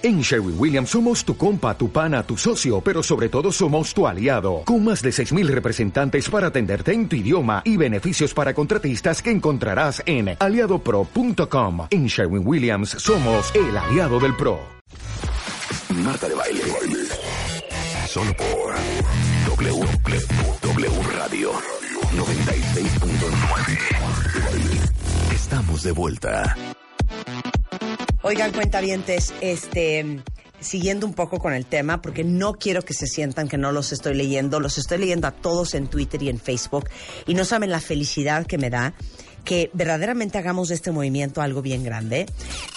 En Sherwin Williams somos tu compa, tu pana, tu socio, pero sobre todo somos tu aliado, con más de 6.000 representantes para atenderte en tu idioma y beneficios para contratistas que encontrarás en aliadopro.com. En Sherwin Williams somos el aliado del PRO. Marta de baile. Solo por W, w Radio 96.9. Estamos de vuelta. Oigan, cuentavientes, este, siguiendo un poco con el tema, porque no quiero que se sientan que no los estoy leyendo, los estoy leyendo a todos en Twitter y en Facebook, y no saben la felicidad que me da que verdaderamente hagamos de este movimiento algo bien grande.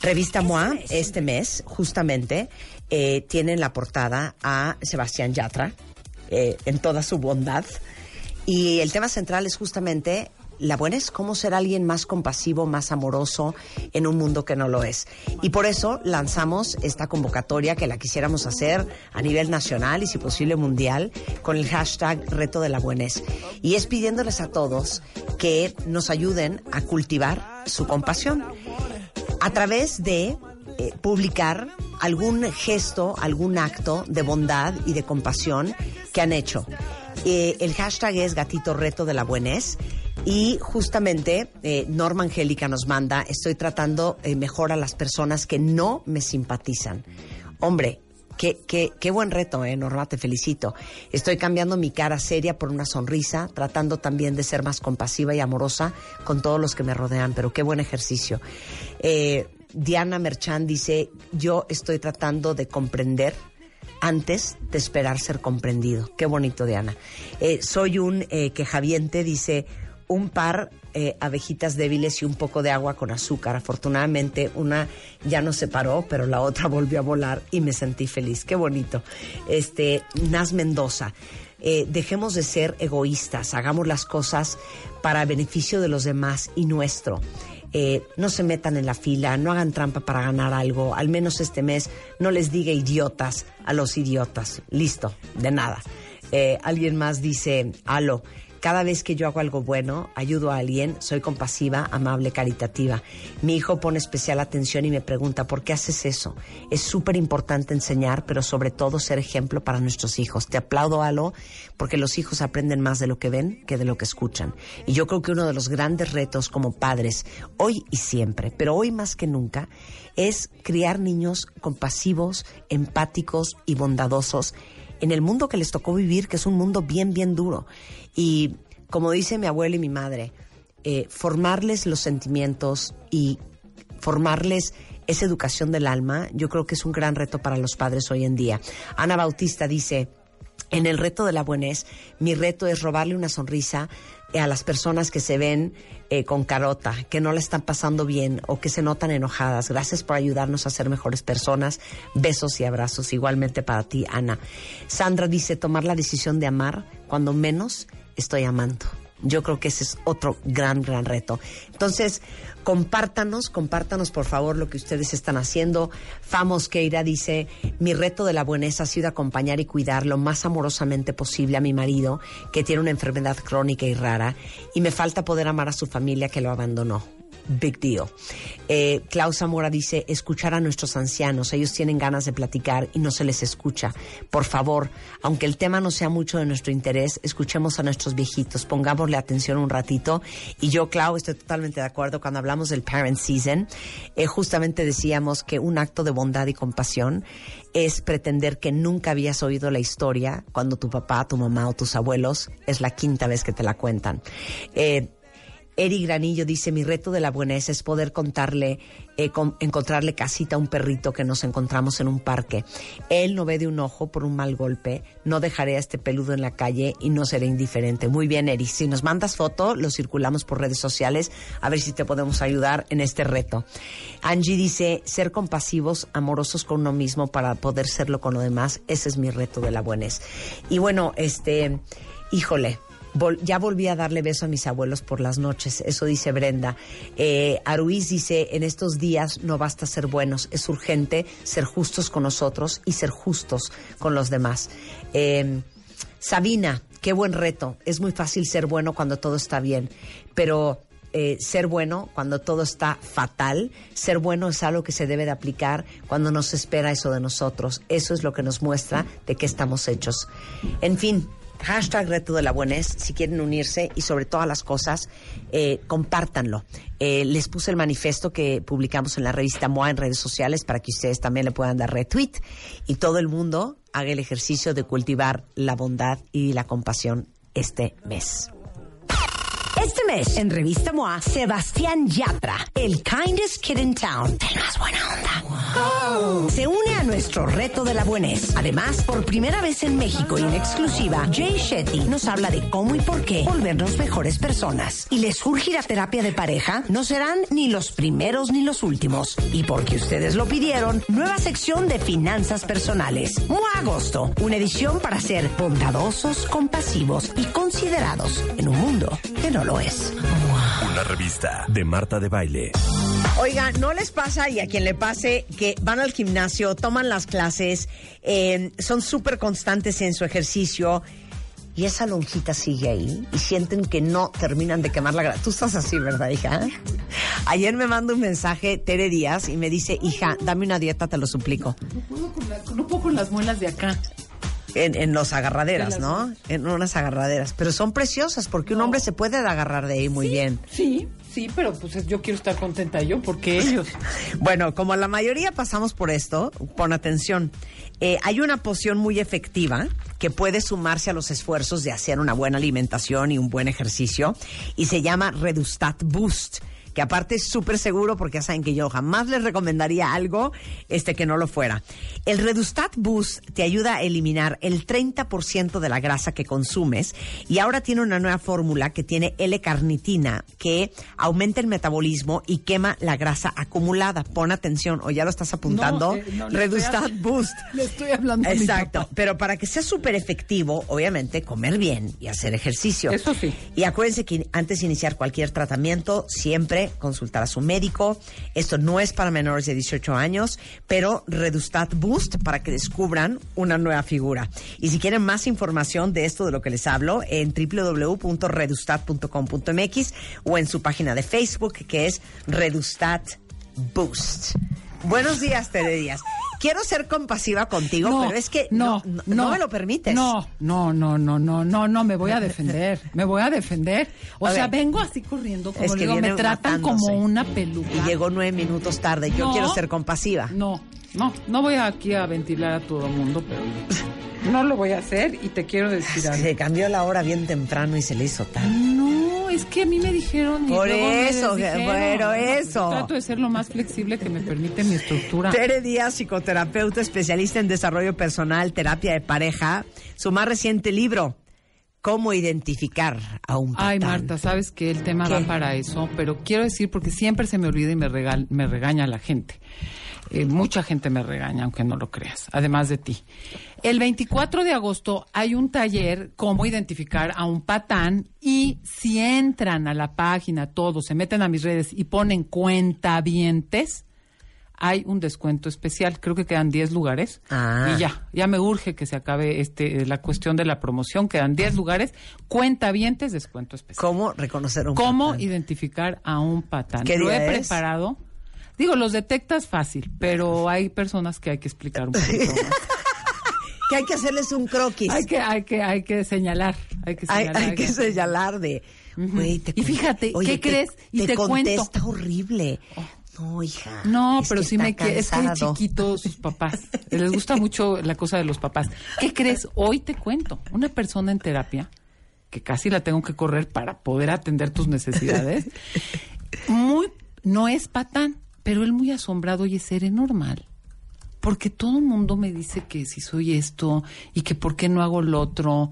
Revista MOA, este mes, justamente, eh, tiene en la portada a Sebastián Yatra, eh, en toda su bondad, y el tema central es justamente la buena es cómo ser alguien más compasivo, más amoroso en un mundo que no lo es. Y por eso lanzamos esta convocatoria que la quisiéramos hacer a nivel nacional y si posible mundial con el hashtag Reto de la Buenez. Y es pidiéndoles a todos que nos ayuden a cultivar su compasión a través de eh, publicar algún gesto, algún acto de bondad y de compasión que han hecho. Eh, el hashtag es Gatito Reto de la Buenez y justamente eh, Norma Angélica nos manda, estoy tratando eh, mejor a las personas que no me simpatizan. Hombre, Qué, qué, qué, buen reto, eh, Norma, te felicito. Estoy cambiando mi cara seria por una sonrisa, tratando también de ser más compasiva y amorosa con todos los que me rodean, pero qué buen ejercicio. Eh, Diana Merchan dice, yo estoy tratando de comprender antes de esperar ser comprendido. Qué bonito, Diana. Eh, soy un eh, quejaviente, dice, un par eh, abejitas débiles y un poco de agua con azúcar. Afortunadamente una ya no se paró, pero la otra volvió a volar y me sentí feliz. Qué bonito. Este, Nas Mendoza. Eh, dejemos de ser egoístas, hagamos las cosas para beneficio de los demás y nuestro. Eh, no se metan en la fila, no hagan trampa para ganar algo, al menos este mes no les diga idiotas a los idiotas. Listo, de nada. Eh, alguien más dice, alo, cada vez que yo hago algo bueno, ayudo a alguien, soy compasiva, amable, caritativa. Mi hijo pone especial atención y me pregunta, ¿por qué haces eso? Es súper importante enseñar, pero sobre todo ser ejemplo para nuestros hijos. Te aplaudo, Alo, porque los hijos aprenden más de lo que ven que de lo que escuchan. Y yo creo que uno de los grandes retos como padres, hoy y siempre, pero hoy más que nunca, es criar niños compasivos, empáticos y bondadosos en el mundo que les tocó vivir, que es un mundo bien, bien duro. Y como dice mi abuela y mi madre, eh, formarles los sentimientos y formarles esa educación del alma, yo creo que es un gran reto para los padres hoy en día. Ana Bautista dice, en el reto de la buenez, mi reto es robarle una sonrisa a las personas que se ven eh, con carota, que no la están pasando bien o que se notan enojadas. Gracias por ayudarnos a ser mejores personas. Besos y abrazos igualmente para ti, Ana. Sandra dice, tomar la decisión de amar cuando menos estoy amando. Yo creo que ese es otro gran, gran reto. Entonces, compártanos, compártanos por favor lo que ustedes están haciendo. Famos Keira dice, mi reto de la bueneza ha sido acompañar y cuidar lo más amorosamente posible a mi marido, que tiene una enfermedad crónica y rara, y me falta poder amar a su familia que lo abandonó big deal. Eh, Klaus Zamora dice, escuchar a nuestros ancianos, ellos tienen ganas de platicar y no se les escucha. Por favor, aunque el tema no sea mucho de nuestro interés, escuchemos a nuestros viejitos, pongámosle atención un ratito. Y yo, Clau, estoy totalmente de acuerdo cuando hablamos del Parent Season, eh, justamente decíamos que un acto de bondad y compasión es pretender que nunca habías oído la historia cuando tu papá, tu mamá o tus abuelos es la quinta vez que te la cuentan. Eh, Eri Granillo dice, mi reto de la buenez es poder contarle, eh, con, encontrarle casita a un perrito que nos encontramos en un parque. Él no ve de un ojo por un mal golpe, no dejaré a este peludo en la calle y no seré indiferente. Muy bien, Eri, si nos mandas foto, lo circulamos por redes sociales, a ver si te podemos ayudar en este reto. Angie dice, ser compasivos, amorosos con uno mismo para poder serlo con lo demás, ese es mi reto de la buenez. Y bueno, este, híjole, ya volví a darle beso a mis abuelos por las noches, eso dice Brenda. Eh, Aruiz dice, en estos días no basta ser buenos, es urgente ser justos con nosotros y ser justos con los demás. Eh, Sabina, qué buen reto, es muy fácil ser bueno cuando todo está bien, pero eh, ser bueno cuando todo está fatal. Ser bueno es algo que se debe de aplicar cuando nos espera eso de nosotros. Eso es lo que nos muestra de qué estamos hechos. En fin, hashtag reto de la si quieren unirse y sobre todas las cosas, eh, compártanlo. Eh, les puse el manifiesto que publicamos en la revista MOA en redes sociales para que ustedes también le puedan dar retweet y todo el mundo haga el ejercicio de cultivar la bondad y la compasión este mes. Este mes, en Revista MOA, Sebastián Yatra, el kindest kid in town, el más buena onda, se une a nuestro reto de la buenez. Además, por primera vez en México y en exclusiva, Jay Shetty nos habla de cómo y por qué volvernos mejores personas. Y les surge la terapia de pareja, no serán ni los primeros ni los últimos. Y porque ustedes lo pidieron, nueva sección de finanzas personales. MOA Agosto, una edición para ser bondadosos, compasivos y considerados en un mundo que no lo es. Una revista de Marta de Baile. Oiga, ¿no les pasa y a quien le pase que van al gimnasio, toman las clases, eh, son súper constantes en su ejercicio y esa lonjita sigue ahí y sienten que no terminan de quemar la grasa? Tú estás así, ¿verdad, hija? Ayer me manda un mensaje Tere Díaz y me dice, hija, dame una dieta, te lo suplico. No puedo con, la- no puedo con las muelas de acá. En, en los agarraderas, En las- ¿no? En unas agarraderas. Pero son preciosas porque un hombre se puede agarrar de ahí muy bien. Sí, sí, pero pues yo quiero estar contenta yo porque ellos. Bueno, como la mayoría pasamos por esto, pon atención. Eh, hay una poción muy efectiva que puede sumarse a los esfuerzos de hacer una buena alimentación y un buen ejercicio y se llama Redustat Boost que aparte es súper seguro porque ya saben que yo jamás les recomendaría algo este que no lo fuera. El Redustat Boost te ayuda a eliminar el 30% de la grasa que consumes y ahora tiene una nueva fórmula que tiene L-carnitina que aumenta el metabolismo y quema la grasa acumulada. Pon atención, o ya lo estás apuntando. No, eh, no, Redustat estoy- Boost. Le estoy hablando Exacto, pero para que sea súper efectivo, obviamente, comer bien y hacer ejercicio. Eso sí. Y acuérdense que antes de iniciar cualquier tratamiento, siempre consultar a su médico. Esto no es para menores de 18 años, pero Redustat Boost para que descubran una nueva figura. Y si quieren más información de esto de lo que les hablo, en www.redustat.com.mx o en su página de Facebook, que es Redustat Boost. Buenos días, Tere Díaz. Quiero ser compasiva contigo, pero es que no, no, no me lo permites. No, no, no, no, no, no, no, me voy a defender. Me voy a defender. O A sea, ver. vengo así corriendo, como Es que digo, me tratan matándose. como una peluca. Y llegó nueve minutos tarde. Yo quiero ser compasiva. No, no, no voy aquí a ventilar a todo el mundo, pero no lo voy a hacer y te quiero decir algo. Se cambió la hora bien temprano y se le hizo tarde. No, es que a mí me dijeron. y Por eso, pero eso. Trato de ser lo más flexible que me permite mi estructura. Tere Díaz, psicoterapeuta, especialista en desarrollo personal, terapia de pareja. Su más reciente libro, Cómo identificar a un patán. Ay, Marta, sabes que el tema ¿Qué? va para eso, pero quiero decir, porque siempre se me olvida y me, regal- me regaña la gente. Eh, mucha gente me regaña, aunque no lo creas, además de ti. El 24 de agosto hay un taller, cómo identificar a un patán, y si entran a la página todos, se meten a mis redes y ponen cuentavientes, hay un descuento especial. Creo que quedan 10 lugares. Ah. Y ya, ya me urge que se acabe este la cuestión de la promoción. Quedan 10 lugares. Cuentavientes, descuento especial. ¿Cómo reconocer un ¿Cómo patán? identificar a un patán? ¿Qué Lo día he es? preparado. Digo, los detectas fácil, pero hay personas que hay que explicar un poquito más. Que hay que hacerles un croquis. hay que, hay que, hay que señalar, hay que señalar. hay que señalar de... Güey, te Y fíjate, Oye, ¿qué crees? Y te cuento. contesta horrible. No, hija. No, es pero sí me que es que de cansado. chiquitos sus papás. Les gusta mucho la cosa de los papás. ¿Qué crees? Hoy te cuento. Una persona en terapia, que casi la tengo que correr para poder atender tus necesidades, muy, no es patán, pero él muy asombrado, oye, seré normal. Porque todo el mundo me dice que si soy esto y que por qué no hago lo otro.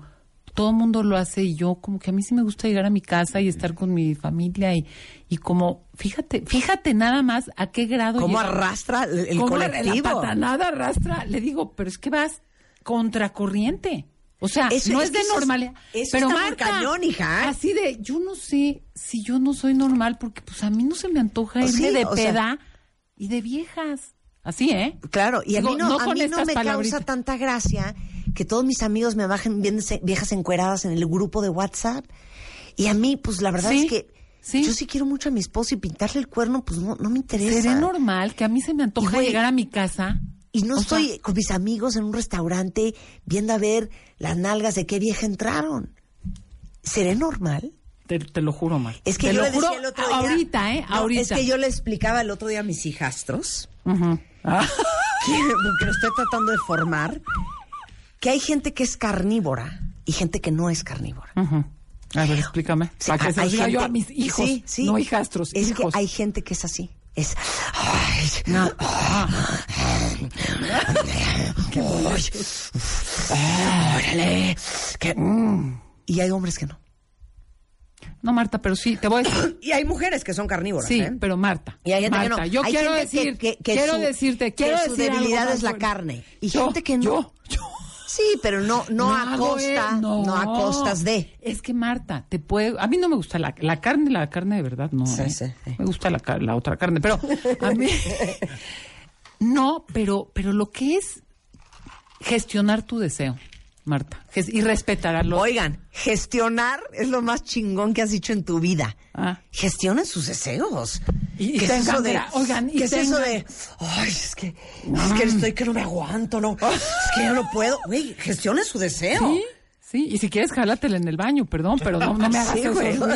Todo el mundo lo hace y yo como que a mí sí me gusta llegar a mi casa y estar con mi familia y, y como, fíjate, fíjate nada más a qué grado ¿Cómo llega- arrastra el, el cómo colectivo? La patanada arrastra. Le digo, pero es que vas contracorriente. O sea, Eso- no es de normalidad. eso pero está Marta, cañón, hija. Así de, yo no sé si yo no soy normal porque pues a mí no se me antoja irme sí, de sea- peda y de viejas. Así, ¿eh? Claro, y a mí no, no a mí no me palabritas. causa tanta gracia que todos mis amigos me bajen viejas encueradas en el grupo de WhatsApp. Y a mí, pues la verdad Sí. es que Sí. Yo sí quiero mucho a mi esposo y pintarle el cuerno, pues no, no me interesa. Seré normal que a mí se me antoja llegar a mi casa. Y no O estoy sea, con mis amigos en un restaurante viendo a ver las nalgas de qué vieja entraron. ¿Seré normal? te, te lo juro, Mar. Es que te yo lo le juro decía el otro día. ahorita, ¿eh? No, ahorita. Es que yo le explicaba el otro día a mis hijastros. Ah. que, lo estoy tratando de formar, que hay gente que es carnívora y gente que no es carnívora. A ver, explícame. Sí, Para que se diga yo gente- a mis hijos, Sí, sí. no hijastros, Es hijos. que hay gente que es así. Es. Ay, No. Ah. órale. que- Y hay hombres que no. No, Marta, pero sí, te voy a decir. Y hay mujeres que son carnívoras. Sí, ¿eh? pero Marta. Y hay gente Marta, que no. yo Hay quiero gente que- decir, que, que quiero su- decirte, que quiero su decir debilidad es la carne. Y Yo, gente que no. Yo, yo. Sí, pero no, no, a costa, no. a costas de. Es que Marta, te puede, a mí no me gusta la, la carne, la carne de verdad no. Sí, ¿eh? sí, sí. Me gusta la, la otra carne, pero a mí no, pero, pero lo que es gestionar tu deseo, Marta, y respetar a los. Oigan, gestionar es lo más chingón que has dicho en tu vida. Ah. Gestionen sus deseos. Y- y ¿Qué es eso de, oigan, y ¿qué es eso de, ay, es que, es que estoy que no me aguanto, no, es que ya no puedo. Güey, gestione su deseo. Sí, sí, y si quieres, jálatela en el baño, perdón, pero no, no me hagas Sí, eso.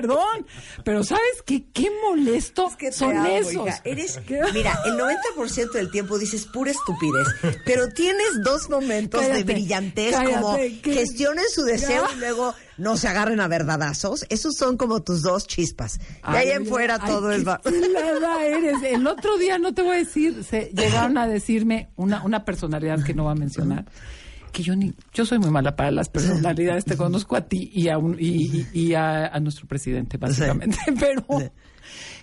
perdón, pero ¿sabes qué? Qué molesto Es que son amo, esos. hija. Eres, mira, el 90% del tiempo dices pura estupidez, pero tienes dos momentos de Cállate, brillantez cállate, como que- gestionen su deseo Ya. y luego no se agarren a verdadazos. Esos son como tus dos chispas. De ahí Ay, en fuera ay, todo qué es... va- eres. El otro día, no te voy a decir, se llegaron a decirme una, una personalidad que no va a mencionar, que yo ni, yo soy muy mala para las personalidades, te conozco a ti y a, un- y, y- y a, a nuestro presidente, básicamente, pero...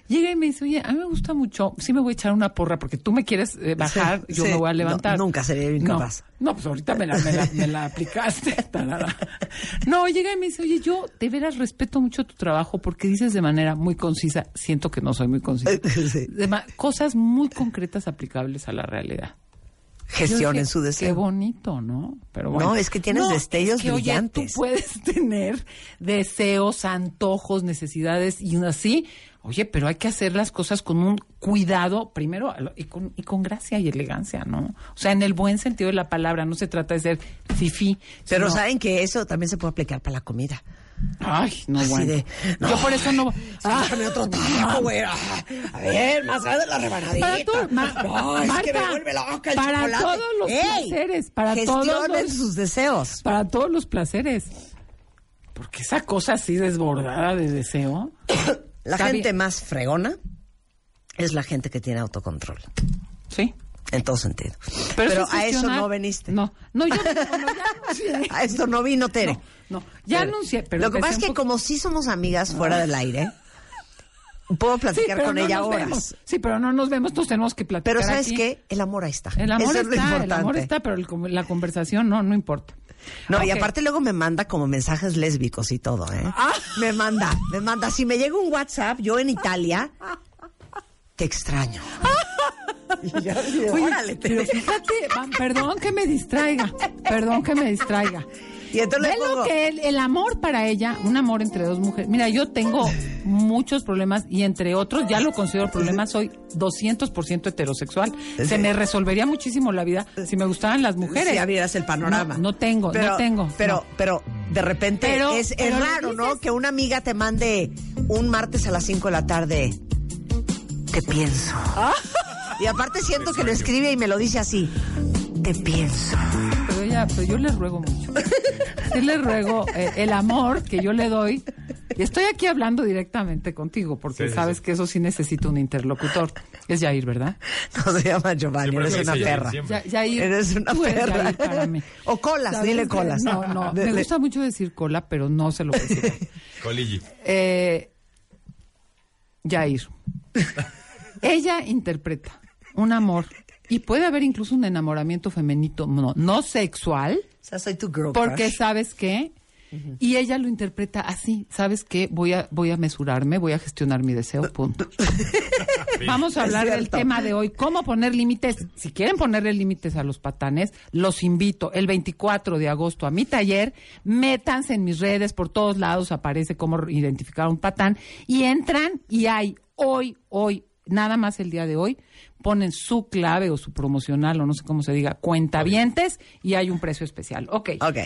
Llega y me dice, oye, a mí me gusta mucho, sí me voy a echar una porra porque tú me quieres eh, bajar, Sí, yo sí. me voy a No, levantar. nunca sería incapaz. No, no, pues ahorita me la, me la, me la aplicaste. No, llega y me dice, oye, yo de veras respeto mucho tu trabajo porque dices de manera muy concisa, siento que no soy muy concisa, Sí. cosas muy concretas aplicables a la realidad. Yo Gestionen dije, su Qué deseo. bonito, ¿no? Pero bueno. No, es que tienes destellos es que, oye, brillantes. tú puedes tener deseos, antojos, necesidades y así. Oye, pero hay que hacer las cosas con un cuidado, primero, y con, y con gracia y elegancia, ¿no? O sea, en el buen sentido de la palabra, no se trata de ser fifí. Pero sino- saben que eso también se puede aplicar para la comida. Ay, no, Así bueno. de, Yo por eso no... Ah, dame otro taco, güey. A ver, más grande la rebanadita. Para todo, Ma- no, es que me Marta, vuelve loca el para chocolate. todos los ¡Ey! placeres, para todos los- sus deseos. para todos los placeres. Porque esa cosa así desbordada de deseo. La Está gente bien. más fregona es la gente que tiene autocontrol. Sí. En todo sentido. Pero, Pero, a eso no veniste. No, no, yo bueno, ya anuncié. A esto no vino Tere. No, no, ya anuncié. Pero Lo que pasa es que como sí somos amigas fuera del aire, puedo Sí, platicar pero con no ella horas. vemos. Sí, pero no nos vemos, entonces tenemos que platicar Pero ¿sabes aquí. qué? El amor ahí está. El amor Eso es lo está, el amor está, pero el- la conversación no, no importa. No, y aparte luego me manda como mensajes lésbicos y todo, ¿eh? Ah. Me manda, me manda. Si me llega un WhatsApp, yo en Italia, te extraño. Y Oye, órale, pero fíjate, perdón que me distraiga, perdón que me distraiga. Y entonces le Ve lo que el, el amor para ella, un amor entre dos mujeres. Mira, yo tengo muchos problemas y entre otros, ya lo considero problema, soy 200% heterosexual. Se me resolvería muchísimo la vida si me gustaran las mujeres. Si abrieras el panorama. No, no tengo, pero, no tengo. Pero, no. pero de repente Pero- es, es pero le raro, ¿no? Que una amiga te mande un martes a las 5 de la tarde. Te pienso. Ah. Y aparte siento que lo escribe y me lo dice así. Te pienso. Pero, yo le ruego mucho. Sí le ruego eh, el amor que yo le doy. Y estoy aquí hablando directamente contigo, porque Sí, sabes sí. que eso sí necesita un interlocutor. Es Yair, ¿verdad? No se llama Giovanni, eres una Yair, perra. siempre. Ya- Yair, Eres una tú eres perra. Yair para mí. O colas, ¿Sabes dile colas. No, no, me gusta mucho decir cola, pero no se lo voy a decir. Coligi. Eh, Yair. Ella interpreta un amor y puede haber incluso un enamoramiento femenino no, no sexual, O sea, soy tu girl porque crush. sabes que Y ella lo interpreta así, ¿sabes qué? Voy a, voy a mesurarme, voy a gestionar mi deseo, punto. Vamos a hablar del tema de hoy, cómo poner límites. Si quieren ponerle límites a los patanes, los invito el 24 de agosto a mi taller, métanse en mis redes, por todos lados aparece cómo identificar a un patán, y entran y hay hoy, hoy, nada más el día de hoy, ponen su clave o su promocional o no sé cómo se diga, cuentavientes y hay un precio especial. Ok. Ok.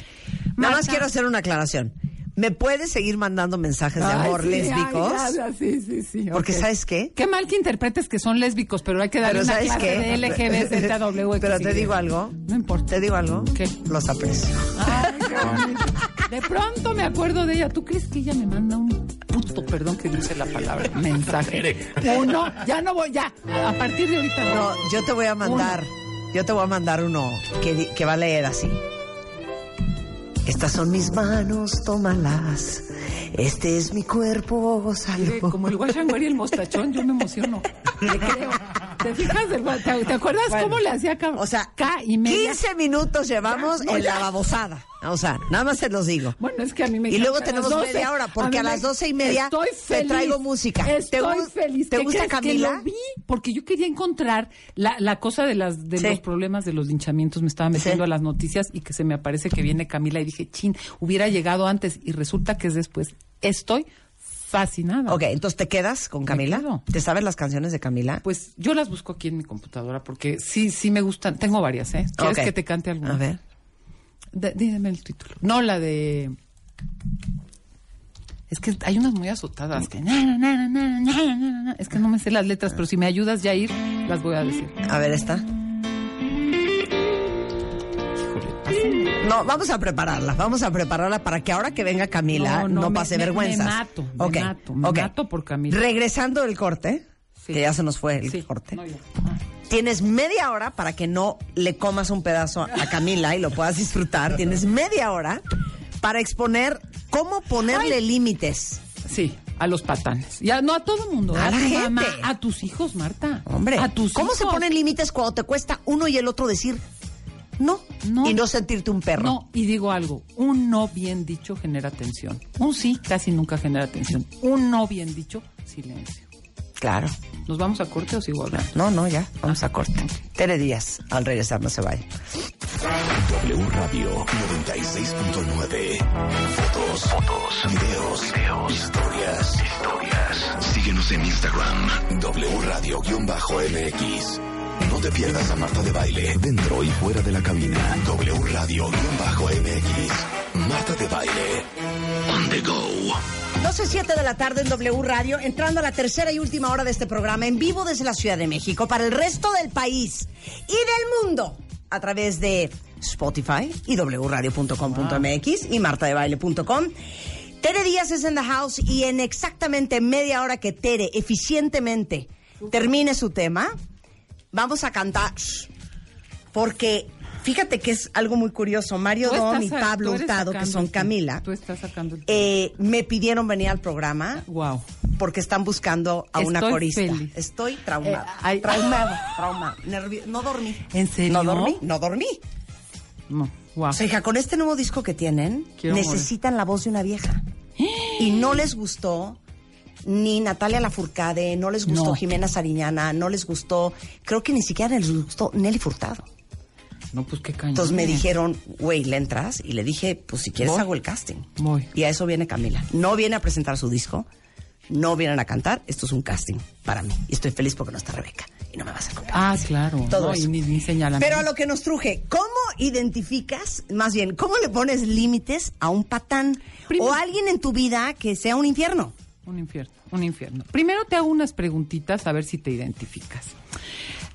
Nada más quiero hacer una aclaración. ¿Me puedes seguir mandando mensajes de Ay, amor sí, lésbicos? ay, ya, ya, sí, sí, sí. Porque. ¿sabes qué? Qué mal que interpretes que son lésbicos, pero hay que darle Pero una ¿sabes clase qué? de LGBTW. Pero te digo algo. No importa. Te digo algo. ¿Qué? Los aprecio. Ay, qué bonito. De pronto me acuerdo de ella. ¿Tú crees que ella me manda un puto, perdón que dice la palabra, mensaje? Uno, ya no voy, ya. A partir de ahorita no. No, yo te voy a mandar, yo te voy a mandar uno que, que va a leer así. Estas son mis manos, tómalas. Este es mi cuerpo, gózalo. Como el guachanguari y el mostachón, yo me emociono. Le creo. ¿Te fijas? del ¿Te, te acuerdas Bueno, cómo le hacía O sea, K y media? 15 minutos llevamos no, en la babosada. O sea, nada más se los digo. Bueno, es que a mí me Y luego tenemos las 12, media hora, porque a las doce y media Estoy te traigo música. ¿Te Estoy feliz. te ¿Qué gusta crees? Que Camila? lo vi porque yo quería encontrar la, la cosa de las de Sí. los problemas de los linchamientos. Me estaba metiendo Sí. a las noticias y que se me aparece que viene Camila y dije, chin, hubiera llegado antes y resulta que es después. Estoy fascinada. Ok, entonces te quedas con Camila. ¿Te sabes las canciones de Camila? Pues yo las busco aquí en mi computadora porque sí, sí me gustan. Tengo varias, ¿eh? ¿Quieres que te cante alguna? A ver. Dígame el título. No, la de. Es que hay unas muy azotadas. Que... Es que no me sé las letras, pero si me ayudas ya a ir, las voy a decir. A ver, pásenme. No, vamos a prepararla. Vamos a prepararla para que ahora que venga Camila no, No, no, me- pase me- vergüenzas. me mato, me mato, me mato por Camila. Regresando del corte, Sí. que ya se nos fue el Sí, corte. no, ya. Tienes media hora para que no le comas un pedazo a Camila y lo puedas disfrutar. Tienes media hora para exponer cómo ponerle límites. Sí, a los patanes. Ya, no a todo mundo. A A, la tu gente. mamá, a tus hijos, Marta. Hombre, a tus ¿cómo se ponen límites cuando te cuesta uno y el otro decir no, No. y no sentirte un perro? No, y digo algo, un no bien dicho genera tensión. Un sí casi nunca genera tensión. Un no bien dicho, silencio. Claro. ¿Nos vamos a corte o sigo hablando? No, no, ya. Vamos a corte. Tere Díaz, al regresar, no se vaya. W Radio 96.9. Fotos, fotos, videos, videos, historias, historias. Síguenos en Instagram, W Radio-MX. No te pierdas a Marta de Baile, dentro y fuera de la cabina. W Radio-MX. Marta de Baile. On the go. 12.07 de la tarde en W Radio, entrando a la tercera y última hora de este programa en vivo desde la Ciudad de México para el resto del país y del mundo a través de Spotify y wradio.com.mx y martadebaile.com. Tere Díaz es en the house y en exactamente media hora que Tere eficientemente termine su tema, vamos a cantar. Porque fíjate que es algo muy curioso. Mario Dom y Pablo Hurtado, que son Camila, Tú estás sacando el... eh, me pidieron venir al programa wow. porque están buscando a una corista. feliz. Estoy traumada. Eh, ay- traumada, traumada. Nervio- no dormí. ¿En serio? No dormí, no dormí. No, wow. O sea, hija, con este nuevo disco que tienen, Quiero necesitan la voz de una vieja. Y no les gustó ni Natalia Lafourcade, no les gustó No. Jimena Sariñana, no les gustó, creo que ni siquiera les gustó Nelly Furtado. No, pues qué cañón. Entonces me dijeron, güey, ¿le entras? Y le dije, pues si quieres Voy. hago el casting. Voy. Y a eso viene Camila. No viene a presentar su disco, no vienen a cantar, esto es un casting para mí. Y estoy feliz porque no está Rebeca y no me va a competencia. Ah, claro. Todo no, eso. y ni, ni señalamiento. Pero a lo que nos truje, ¿cómo identificas, más bien, cómo le pones límites a un patán Primero- o a alguien en tu vida que sea un infierno? Un infierno, un infierno. Primero te hago unas preguntitas a ver si te identificas.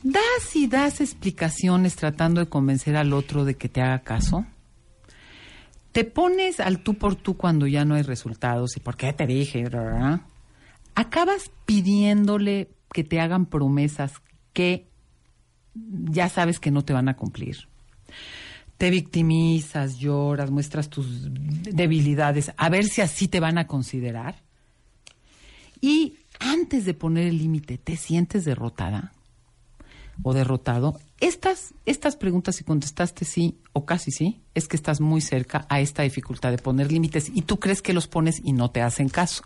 ¿Das y das explicaciones tratando de convencer al otro de que te haga caso? ¿Te pones al tú por tú cuando ya no hay resultados? ¿Y por qué te dije? ¿Acabas pidiéndole que te hagan promesas que ya sabes que no te van a cumplir? Te victimizas, lloras, muestras tus debilidades, a ver si así te van a considerar. Y antes de poner el límite, ¿te sientes derrotada? O derrotado, estas, estas preguntas, si contestaste sí o casi sí, es que estás muy cerca a esta dificultad de poner límites y tú crees que los pones y no te hacen caso.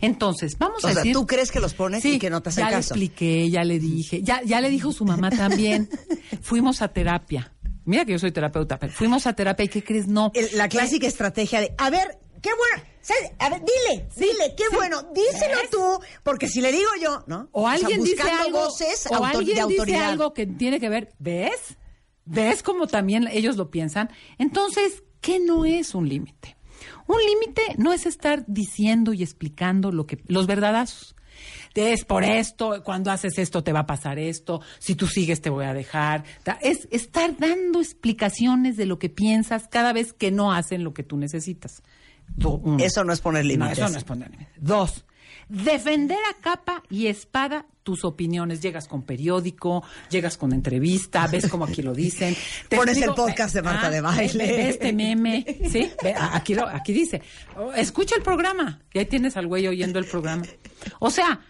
Entonces, vamos O a sea, decir... tú crees que los pones y que no te hacen ya caso. le expliqué, ya le dije, ya, ya le dijo su mamá también. Fuimos a terapia. Mira que yo soy terapeuta, pero fuimos a terapia y ¿qué crees? No. El- la clásica estrategia de, a ver, qué bueno, a ver, dile, dile, qué sí. bueno, díselo ¿Ves? tú, porque si le digo yo, ¿no? O sea, alguien dice buscando algo, voces o alguien de dice autoridad. algo que tiene que ver, ¿ves? ¿Ves como también ellos lo piensan? Entonces, ¿qué no es un límite? Un límite no es estar diciendo y explicando lo que los verdadazos. Es por esto, cuando haces esto te va a pasar esto, si tú sigues te voy a dejar. Es estar dando explicaciones de lo que piensas cada vez que no hacen lo que tú necesitas. Do-. Eso no es poner No, límites. eso no es poner límites. Dos, defender a capa y espada tus opiniones. Llegas con periódico, llegas con entrevista, ves como aquí lo dicen. Pones el podcast de Marta de Baile. ve este meme, ¿sí? Ve, aquí, lo- aquí dice, oh, escucha el programa, que ahí tienes al güey oyendo el programa. O sea,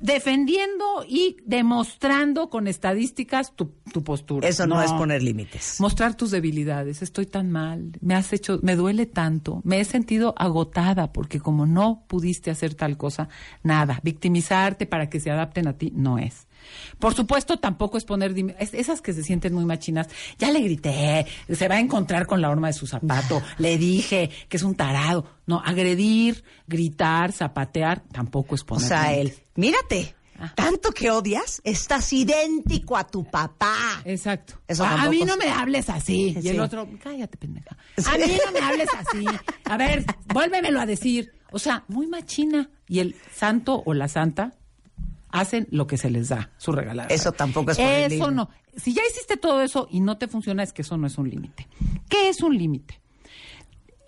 defendiendo y demostrando con estadísticas tu, tu postura. Eso no, es poner límites. Mostrar tus debilidades. Estoy tan mal. Me has hecho, me duele tanto. Me he sentido agotada porque como no pudiste hacer tal cosa, nada. Victimizarte para que se adapten a ti no es. Por supuesto, tampoco es poner es- esas que se sienten muy machinas. Ya le grité, se va a encontrar con la horma de su zapato. le dije que es un tarado. No, agredir, gritar, zapatear, tampoco es O poner. sea, él, mírate, Ah. tanto que odias, estás idéntico a tu papá. Exacto. Eso a, mí no me hables así. Y el otro, cállate, pendeja. A mí no me hables así. A ver, vuélvemelo a decir. O sea, muy machina. Y el santo o la santa hacen lo que se les da, su regalada. Eso tampoco es poner Eso no. Si ya hiciste todo eso y no te funciona, es que eso no es un límite. ¿Qué es un límite?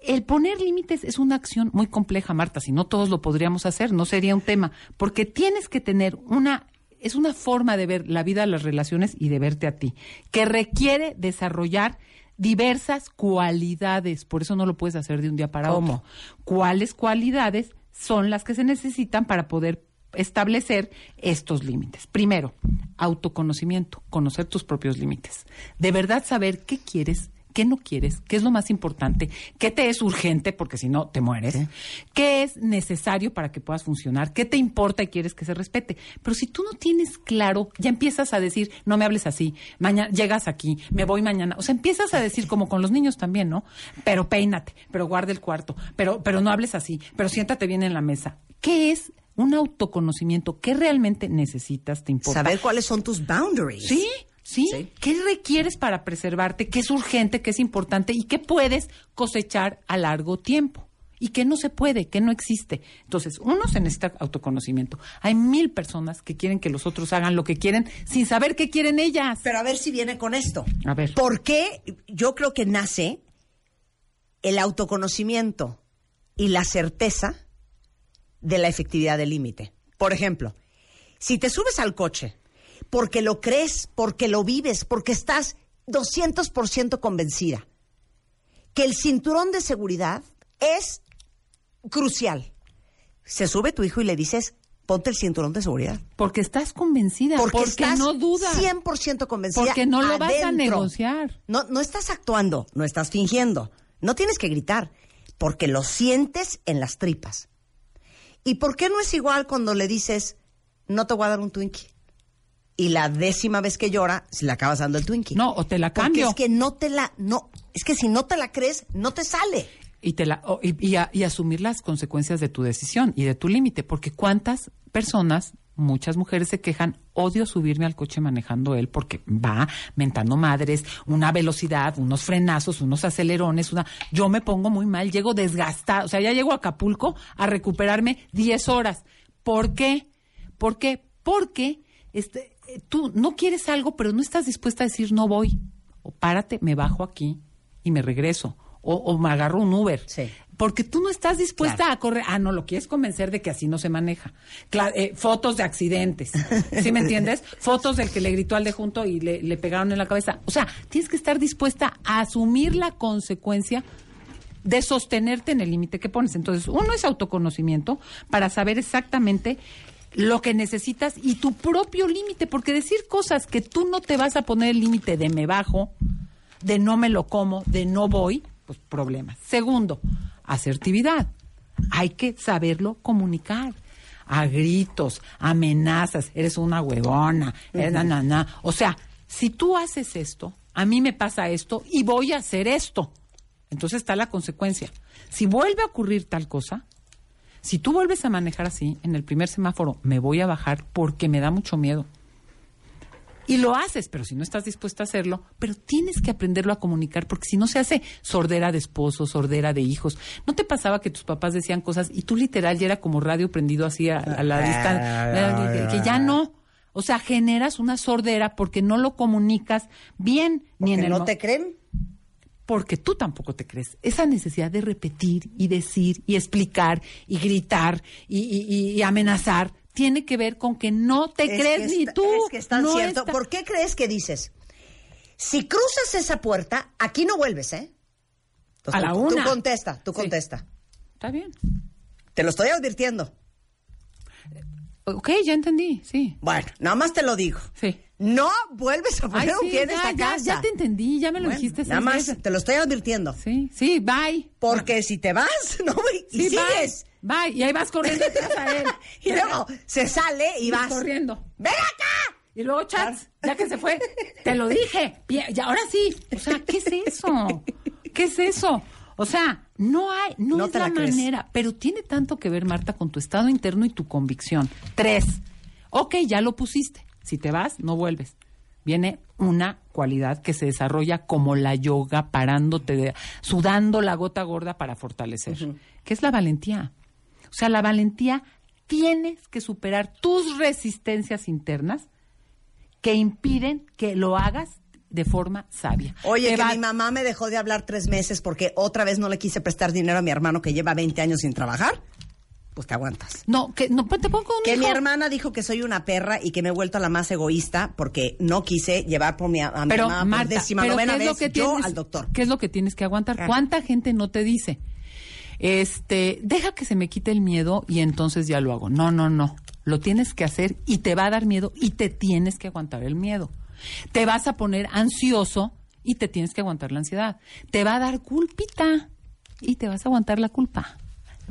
El poner límites es una acción muy compleja, Marta. Si no todos lo podríamos hacer, no sería un tema. Porque tienes que tener una. Es una forma de ver la vida, las relaciones y de verte a ti, que requiere desarrollar diversas cualidades. Por eso no lo puedes hacer de un día para ¿Cómo? otro. ¿Cuáles cualidades son las que se necesitan para poder establecer estos límites. Primero, autoconocimiento, conocer tus propios límites. De verdad saber qué quieres, qué no quieres, qué es lo más importante, qué te es urgente, porque si no te mueres, qué es necesario para que puedas funcionar, qué te importa y quieres que se respete. Pero si tú no tienes claro, ya empiezas a decir, no me hables así, mañana llegas aquí, me voy mañana. O sea, empiezas a decir como con los niños también, ¿no? Pero peínate, pero guarda el cuarto, pero, pero no hables así, pero siéntate bien en la mesa. ¿Qué es un autoconocimiento? ¿Qué realmente necesitas? ¿Te importa? Saber cuáles son tus boundaries. Sí, sí, Sí. ¿Qué requieres para preservarte? ¿Qué es urgente? ¿Qué es importante? ¿Y qué puedes cosechar a largo tiempo? Y qué no se puede, qué no existe. Entonces, uno se necesita autoconocimiento. Hay mil personas que quieren que los otros hagan lo que quieren sin saber qué quieren ellas. Pero a ver si viene con esto. A ver. ¿Por qué yo creo que nace el autoconocimiento y la certeza de la efectividad del límite? Por ejemplo, si te subes al coche porque lo crees, porque lo vives, porque estás 200% convencida que el cinturón de seguridad es crucial. Se sube tu hijo y le dices, ponte el cinturón de seguridad. Porque estás convencida, Porque, porque, estás no dudas. 100% convencida. Porque no lo vas a adentro. negociar. No, no estás actuando, no estás fingiendo. No tienes que gritar, porque lo sientes en las tripas. ¿Y por qué no es igual cuando le dices, no te voy a dar un Twinkie? Y la décima vez que llora, si le acabas dando el Twinkie. No, o te la Porque cambio. es que no te la, no, es que si no te la crees, no te sale. y te la o- y, y a- y asumir las consecuencias de tu decisión y de tu límite porque cuántas personas muchas mujeres se quejan odio subirme al coche manejando él porque va mentando madres una velocidad unos frenazos unos acelerones una yo me pongo muy mal llego desgastada o sea ya llego a Acapulco a recuperarme 10 horas ¿por qué? ¿por qué? porque este, tú no quieres algo pero no estás dispuesta a decir no voy o párate me bajo aquí y me regreso o, o me agarro un Uber. Sí. Porque tú no estás dispuesta Claro. a correr. Ah, no, lo quieres convencer de que así no se maneja. Cla- eh, fotos de accidentes. ¿Sí me entiendes? Fotos del que le gritó al de junto y le, le pegaron en la cabeza. O sea, tienes que estar dispuesta a asumir la consecuencia de sostenerte en el límite que pones. Entonces, uno es autoconocimiento para saber exactamente lo que necesitas y tu propio límite, porque decir cosas que tú no te vas a poner el límite de me bajo, de no me lo como, de no voy, pues problemas. Segundo, asertividad. Hay que saberlo comunicar. A gritos, amenazas, eres una huevona, eres na, na, na. O sea, si tú haces esto, a mí me pasa esto y voy a hacer esto. Entonces está la consecuencia. Si vuelve a ocurrir tal cosa, si tú vuelves a manejar así, en el primer semáforo me voy a bajar porque me da mucho miedo. Y lo haces, pero si no estás dispuesta a hacerlo, pero tienes que aprenderlo a comunicar, porque si no se hace sordera de esposos, sordera de hijos. ¿No te pasaba que tus papás decían cosas y tú literal ya era como radio prendido así a, a la distancia? Que ya no. O sea, generas una sordera porque no lo comunicas bien ni en el no te creen? porque tú tampoco te crees. Esa necesidad de repetir y decir y explicar y gritar y, y- y amenazar tiene que ver con que no te Es crees ni está- tú. Es que es tan No cierto. está- ¿Por qué crees que dices? Si cruzas esa puerta, aquí no vuelves, ¿eh? Entonces, A la tú, una. Tú contesta, tú Sí. contesta. Está bien. Te lo estoy advirtiendo. Ok, ya entendí, sí. Bueno, nada más te lo digo. Sí. No vuelves a poner Ay, un pie en ya, esta ya, casa. ya te entendí, ya me lo Bueno, dijiste Nada más, veces. te lo estoy advirtiendo. Sí, sí, bye. Porque si te vas, no, y Sí, sigues. Bye, bye. Y ahí vas corriendo atrás a él. Y luego se sale y vas. corriendo. ¡Ven acá! Y luego chats, ya que se fue. Te lo dije. Y ahora sí. O sea, ¿qué es eso? ¿Qué es eso? O sea, no hay, no, No es te la, la crees. manera. Pero tiene tanto que ver, Marta, con tu estado interno y tu convicción. Tres. Ok, ya lo pusiste. Si te vas, no vuelves. Viene una cualidad que se desarrolla como la yoga, parándote, de- sudando la gota gorda para fortalecer, que es la valentía. O sea, la valentía tienes que superar tus resistencias internas que impiden que lo hagas de forma sabia. Oye, Te que va- mi mamá me dejó de hablar tres meses porque otra vez no le quise prestar dinero a mi hermano que lleva 20 años sin trabajar. Pues te aguantas. No, que no, pues te pongo un Que mi hermana dijo que soy una perra y que me he vuelto la más egoísta porque no quise llevar por mi, a mi Pero mamá por Marta, décima pero novena ¿qué es lo vez que yo tienes, al doctor. ¿Qué es lo que tienes que aguantar? ¿Cuánta gente no te dice? Este, deja que se me quite el miedo y entonces ya lo hago. No, no, no. Lo tienes que hacer y te va a dar miedo y te tienes que aguantar el miedo. Te vas a poner ansioso y te tienes que aguantar la ansiedad. Te va a dar culpita y te vas a aguantar la culpa.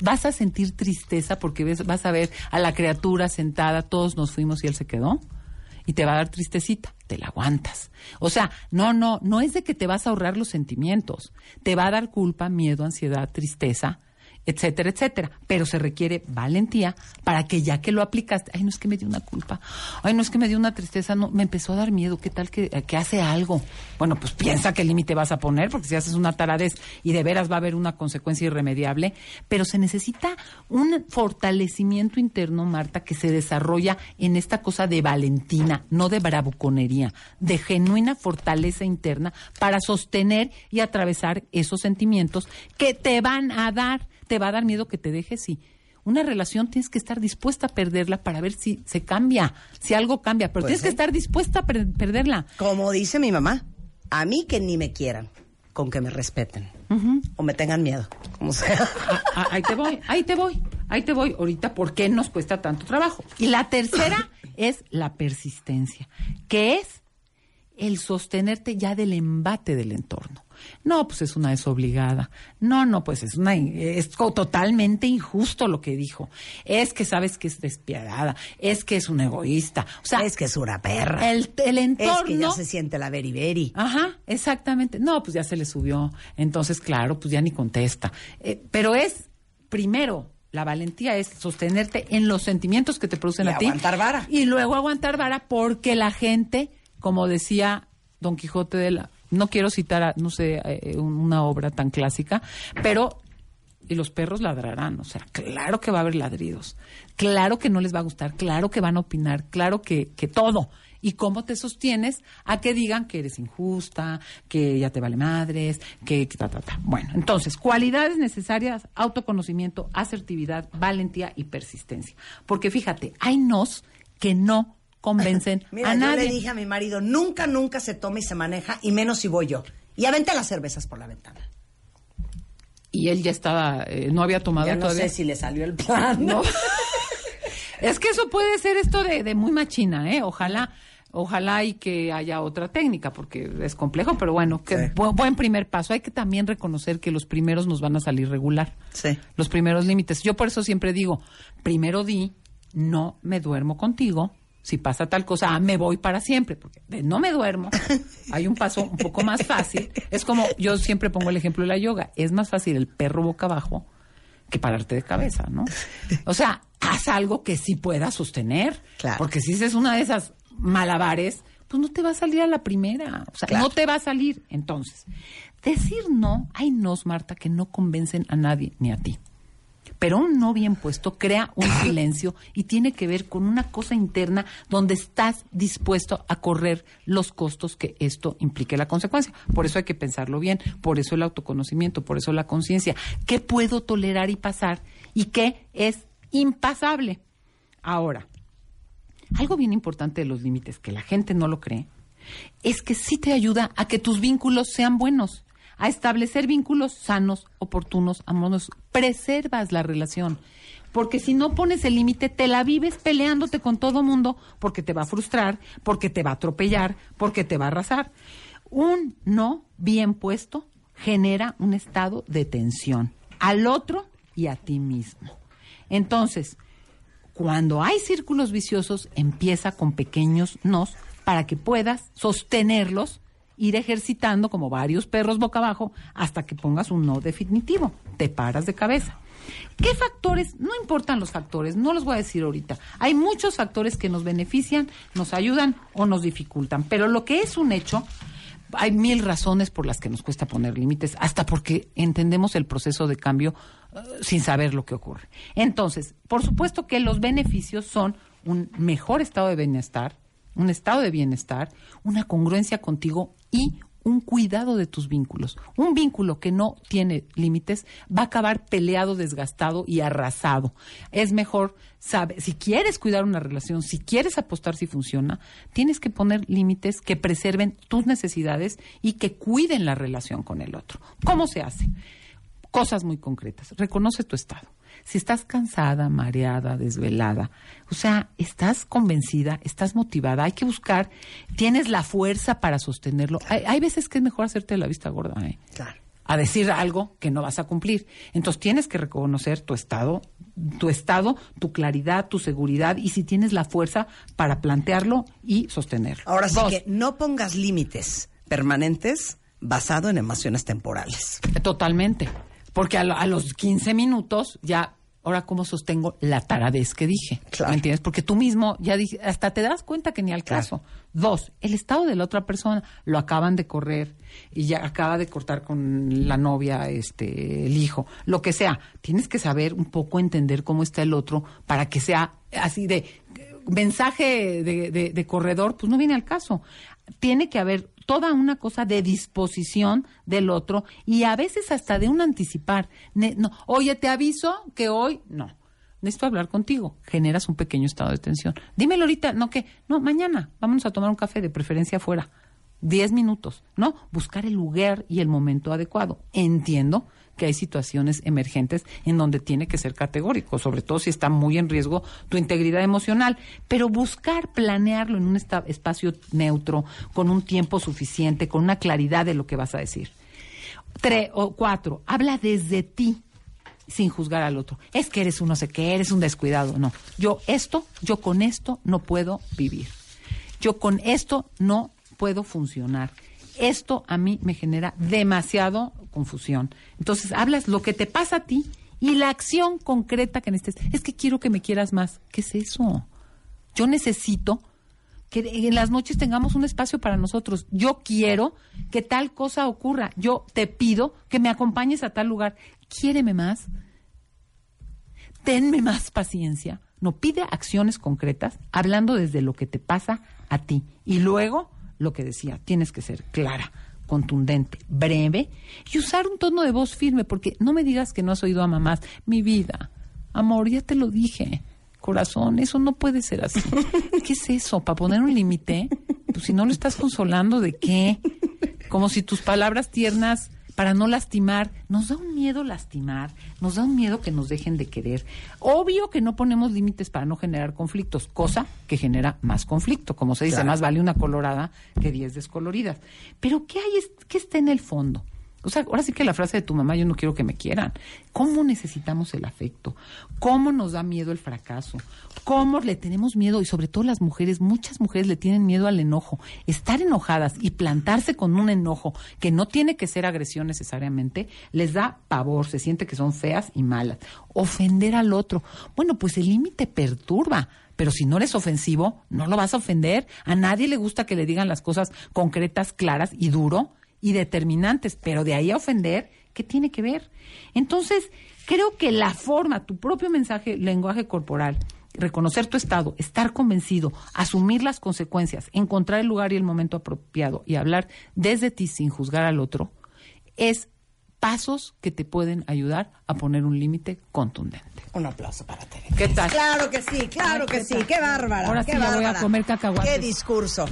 Vas a sentir tristeza porque ves- vas a ver a la criatura sentada, todos nos fuimos y él se quedó y te va a dar tristecita, te la aguantas. O sea, no, no, no es de que te vas a ahorrar los sentimientos, te va a dar culpa, miedo, ansiedad, tristeza, etcétera, etcétera. Pero se requiere valentía para que ya que lo aplicaste, ay, no es que me dio una culpa, ay, no es que me dio una tristeza, no, me empezó a dar miedo, ¿qué tal que, que hace algo? Bueno, pues piensa qué límite vas a poner, porque si haces una taradez y de veras va a haber una consecuencia irremediable, pero se necesita un fortalecimiento interno, Marta, que se desarrolla en esta cosa de valentina, no de bravuconería, de genuina fortaleza interna para sostener y atravesar esos sentimientos que te van a dar, te va a dar miedo que te dejes, sí. Una relación tienes que estar dispuesta a perderla para ver si se cambia, si algo cambia, pero Pues tienes que estar dispuesta a per- perderla. Como dice mi mamá, a mí que ni me quieran, con que me respeten o me tengan miedo, como sea. Ah, ah, ahí te voy, ahí te voy, ahí te voy. Ahorita, ¿por qué nos cuesta tanto trabajo? Y la tercera es la persistencia, que es el sostenerte ya del embate del entorno. No, pues es una desobligada. No, no, pues es una es totalmente injusto lo que dijo. Es que sabes que es despiadada, es que es un egoísta. O sea, es que es una perra. el, el entorno es que ya se siente la beriberi. Ajá, exactamente. No, pues ya se le subió. Entonces, claro, pues ya ni contesta. Eh, pero es, primero, la valentía es sostenerte en los sentimientos que te producen Y a ti. aguantar vara. Y luego aguantar vara porque la gente, como decía Don Quijote de la... No quiero citar, no sé, eh, una obra tan clásica, pero... Y los perros ladrarán, o sea, claro que va a haber ladridos, claro que no les va a gustar, claro que van a opinar, claro que, que todo. ¿Y cómo te sostienes a que digan que eres injusta, que ya te vale madres, que, que ta, ta, ta? Bueno, entonces, cualidades necesarias, autoconocimiento, asertividad, valentía y persistencia. Porque fíjate, hay nos que no convencen Mira, a yo nadie. le dije a mi marido, nunca, nunca se toma y se maneja, y menos si voy yo. Y aventé las cervezas por la ventana. Y él ya estaba, eh, no había tomado Ya no todavía. sé si le salió el plan. No. Es que eso puede ser esto de, de muy machina, ¿eh? Ojalá, ojalá y que haya otra técnica, porque es complejo, pero bueno, que Sí. bu- buen primer paso. Hay que también reconocer que los primeros nos van a salir regular. Sí. Los primeros límites. Yo por eso siempre digo, primero di, no me duermo contigo. Si pasa tal cosa, ah, me voy para siempre, porque no me duermo, hay un paso un poco más fácil. Es como, yo siempre pongo el ejemplo de la yoga, es más fácil el perro boca abajo que pararte de cabeza, ¿no? O sea, haz algo que sí puedas sostener. Claro. Porque si es una de esas malabares, pues no te va a salir a la primera. O sea, Claro. no te va a salir. Entonces, decir no, hay nos, Marta, que no convencen a nadie ni a ti. Pero un no bien puesto crea un silencio y tiene que ver con una cosa interna donde estás dispuesto a correr los costos que esto implique la consecuencia. Por eso hay que pensarlo bien, por eso el autoconocimiento, por eso la conciencia. ¿Qué puedo tolerar y pasar y qué es impasable? Ahora, algo bien importante de los límites, que la gente no lo cree, es que sí te ayuda a que tus vínculos sean buenos, a establecer vínculos sanos, oportunos, amorosos. Preservas la relación. Porque si no pones el límite, te la vives peleándote con todo mundo porque te va a frustrar, porque te va a atropellar, porque te va a arrasar. Un no bien puesto genera un estado de tensión al otro y a ti mismo. Entonces, cuando hay círculos viciosos, empieza con pequeños nos para que puedas sostenerlos, ir ejercitando como varios perros boca abajo hasta que pongas un no definitivo. Te paras de cabeza. ¿Qué factores? No importan los factores, no los voy a decir ahorita. Hay muchos factores que nos benefician, nos ayudan o nos dificultan, pero lo que es un hecho, hay mil razones por las que nos cuesta poner límites, hasta porque entendemos el proceso de cambio eh, sin saber lo que ocurre. Entonces, por supuesto que los beneficios son un mejor estado de bienestar, un estado de bienestar, una congruencia contigo y un cuidado de tus vínculos. Un vínculo que no tiene límites va a acabar peleado, desgastado y arrasado. Es mejor, sabe, si quieres cuidar una relación, si quieres apostar si funciona, tienes que poner límites que preserven tus necesidades y que cuiden la relación con el otro. ¿Cómo se hace? Cosas muy concretas. Reconoce tu estado. Si estás cansada, mareada, desvelada, o sea, estás convencida, estás motivada, hay que buscar, tienes la fuerza para sostenerlo. Hay, hay veces que es mejor hacerte la vista gorda, ¿eh? Claro. a decir algo que no vas a cumplir. Entonces tienes que reconocer tu estado, tu estado, tu claridad, tu seguridad y si tienes la fuerza para plantearlo y sostenerlo. Ahora sí que no pongas límites permanentes basado en emociones temporales. Totalmente. Porque a, lo- a los 15 minutos ya, ahora cómo sostengo la taradez que dije. Claro. ¿Me entiendes? Porque tú mismo ya dije, hasta te das cuenta que ni al Claro. caso. Dos, el estado de la otra persona. Lo acaban de correr y ya acaba de cortar con la novia, este, el hijo, lo que sea. Tienes que saber un poco entender cómo está el otro para que sea así de eh, mensaje de, de- de corredor, pues no viene al caso. Tiene que haber toda una cosa de disposición del otro y a veces hasta de un anticipar. No, Oye, te aviso que hoy no. Necesito hablar contigo. Generas un pequeño estado de tensión. Dímelo ahorita, no que, no, mañana, vámonos a tomar un café, de preferencia afuera. Diez minutos, ¿no? Buscar el lugar y el momento adecuado. Entiendo que hay situaciones emergentes en donde tiene que ser categórico, sobre todo si está muy en riesgo tu integridad emocional, pero buscar planearlo en un espacio neutro, con un tiempo suficiente, con una claridad de lo que vas a decir. Tres o cuatro, habla desde ti sin juzgar al otro. Es que eres un no sé qué, eres un descuidado. No, yo esto, yo con esto no puedo vivir. Yo con esto no puedo funcionar. Esto a mí me genera demasiado confusión. Entonces, hablas lo que te pasa a ti y la acción concreta que necesites. Es que quiero que me quieras más. ¿Qué es eso? Yo necesito que en las noches tengamos un espacio para nosotros. Yo quiero que tal cosa ocurra. Yo te pido que me acompañes a tal lugar. Quiéreme más. Tenme más paciencia. No pide acciones concretas, hablando desde lo que te pasa a ti. Y luego, lo que decía, tienes que ser clara, contundente, breve y usar un tono de voz firme, porque no me digas que no has oído a mamás. Mi vida, amor, ya te lo dije. Corazón, eso no puede ser así. ¿Qué es eso? ¿Para poner un límite? Pues si no lo estás consolando, ¿de qué? Como si tus palabras tiernas para no lastimar. Nos da un miedo lastimar, nos da un miedo que nos dejen de querer. Obvio que no ponemos límites para no generar conflictos, cosa que genera más conflicto. Como se dice, más vale una colorada que diez descoloridas. Pero ¿qué hay? ¿Qué está en el fondo? O sea, ahora sí que la frase de tu mamá, yo no quiero que me quieran. ¿Cómo necesitamos el afecto? ¿Cómo nos da miedo el fracaso? ¿Cómo le tenemos miedo? Y sobre todo las mujeres, muchas mujeres le tienen miedo al enojo. Estar enojadas y plantarse con un enojo que no tiene que ser agresión necesariamente, les da pavor, se siente que son feas y malas. Ofender al otro. Bueno, pues el límite perturba. Pero si no eres ofensivo, no lo vas a ofender. A nadie le gusta que le digan las cosas concretas, claras y duro y determinantes, pero de ahí a ofender, ¿qué tiene que ver? Entonces, creo que la forma, tu propio mensaje, lenguaje corporal, reconocer tu estado, estar convencido, asumir las consecuencias, encontrar el lugar y el momento apropiado y hablar desde ti sin juzgar al otro, es pasos que te pueden ayudar a poner un límite contundente. Un aplauso para Tere. ¿Qué tal? Claro que sí, claro que sí. Qué bárbara. Ahora qué sí ya voy a bárbara. comer cacahuates. Qué discurso.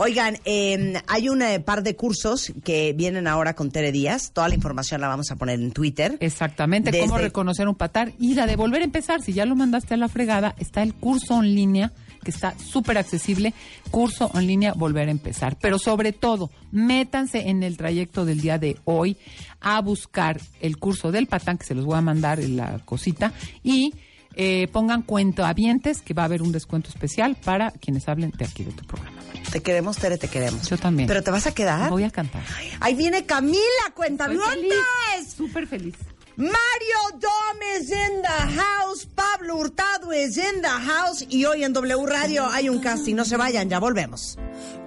Oigan, eh, hay un eh, par de cursos que vienen ahora con Tere Díaz. Toda la información la vamos a poner en Twitter. Exactamente, Desde- cómo reconocer un patar y la de volver a empezar. Si ya lo mandaste a la fregada, está el curso en línea que está súper accesible, curso en línea, volver a empezar. Pero sobre todo, métanse en el trayecto del día de hoy a buscar el curso del patán, que se los voy a mandar en la cosita, y eh, pongan cuentavientes, que va a haber un descuento especial para quienes hablen de aquí de tu programa. Te queremos, Tere, te queremos. Yo también. ¿Pero te vas a quedar? Voy a cantar. Ahí viene Camila, cuenta Estoy feliz, súper feliz. Mario Dom is in the house, Pablo Hurtado is in the house y hoy en W Radio hay un casting. No se vayan, ya volvemos.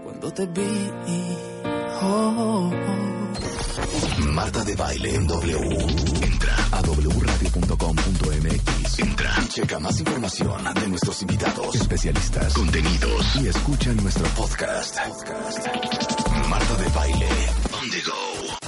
Cuando te vi, oh, Marta de Baile en W. Entra a wradio.com.mx. Entra. Checa más información de nuestros invitados, especialistas, contenidos y escucha nuestro podcast. Podcast. Marta de Baile. On the go.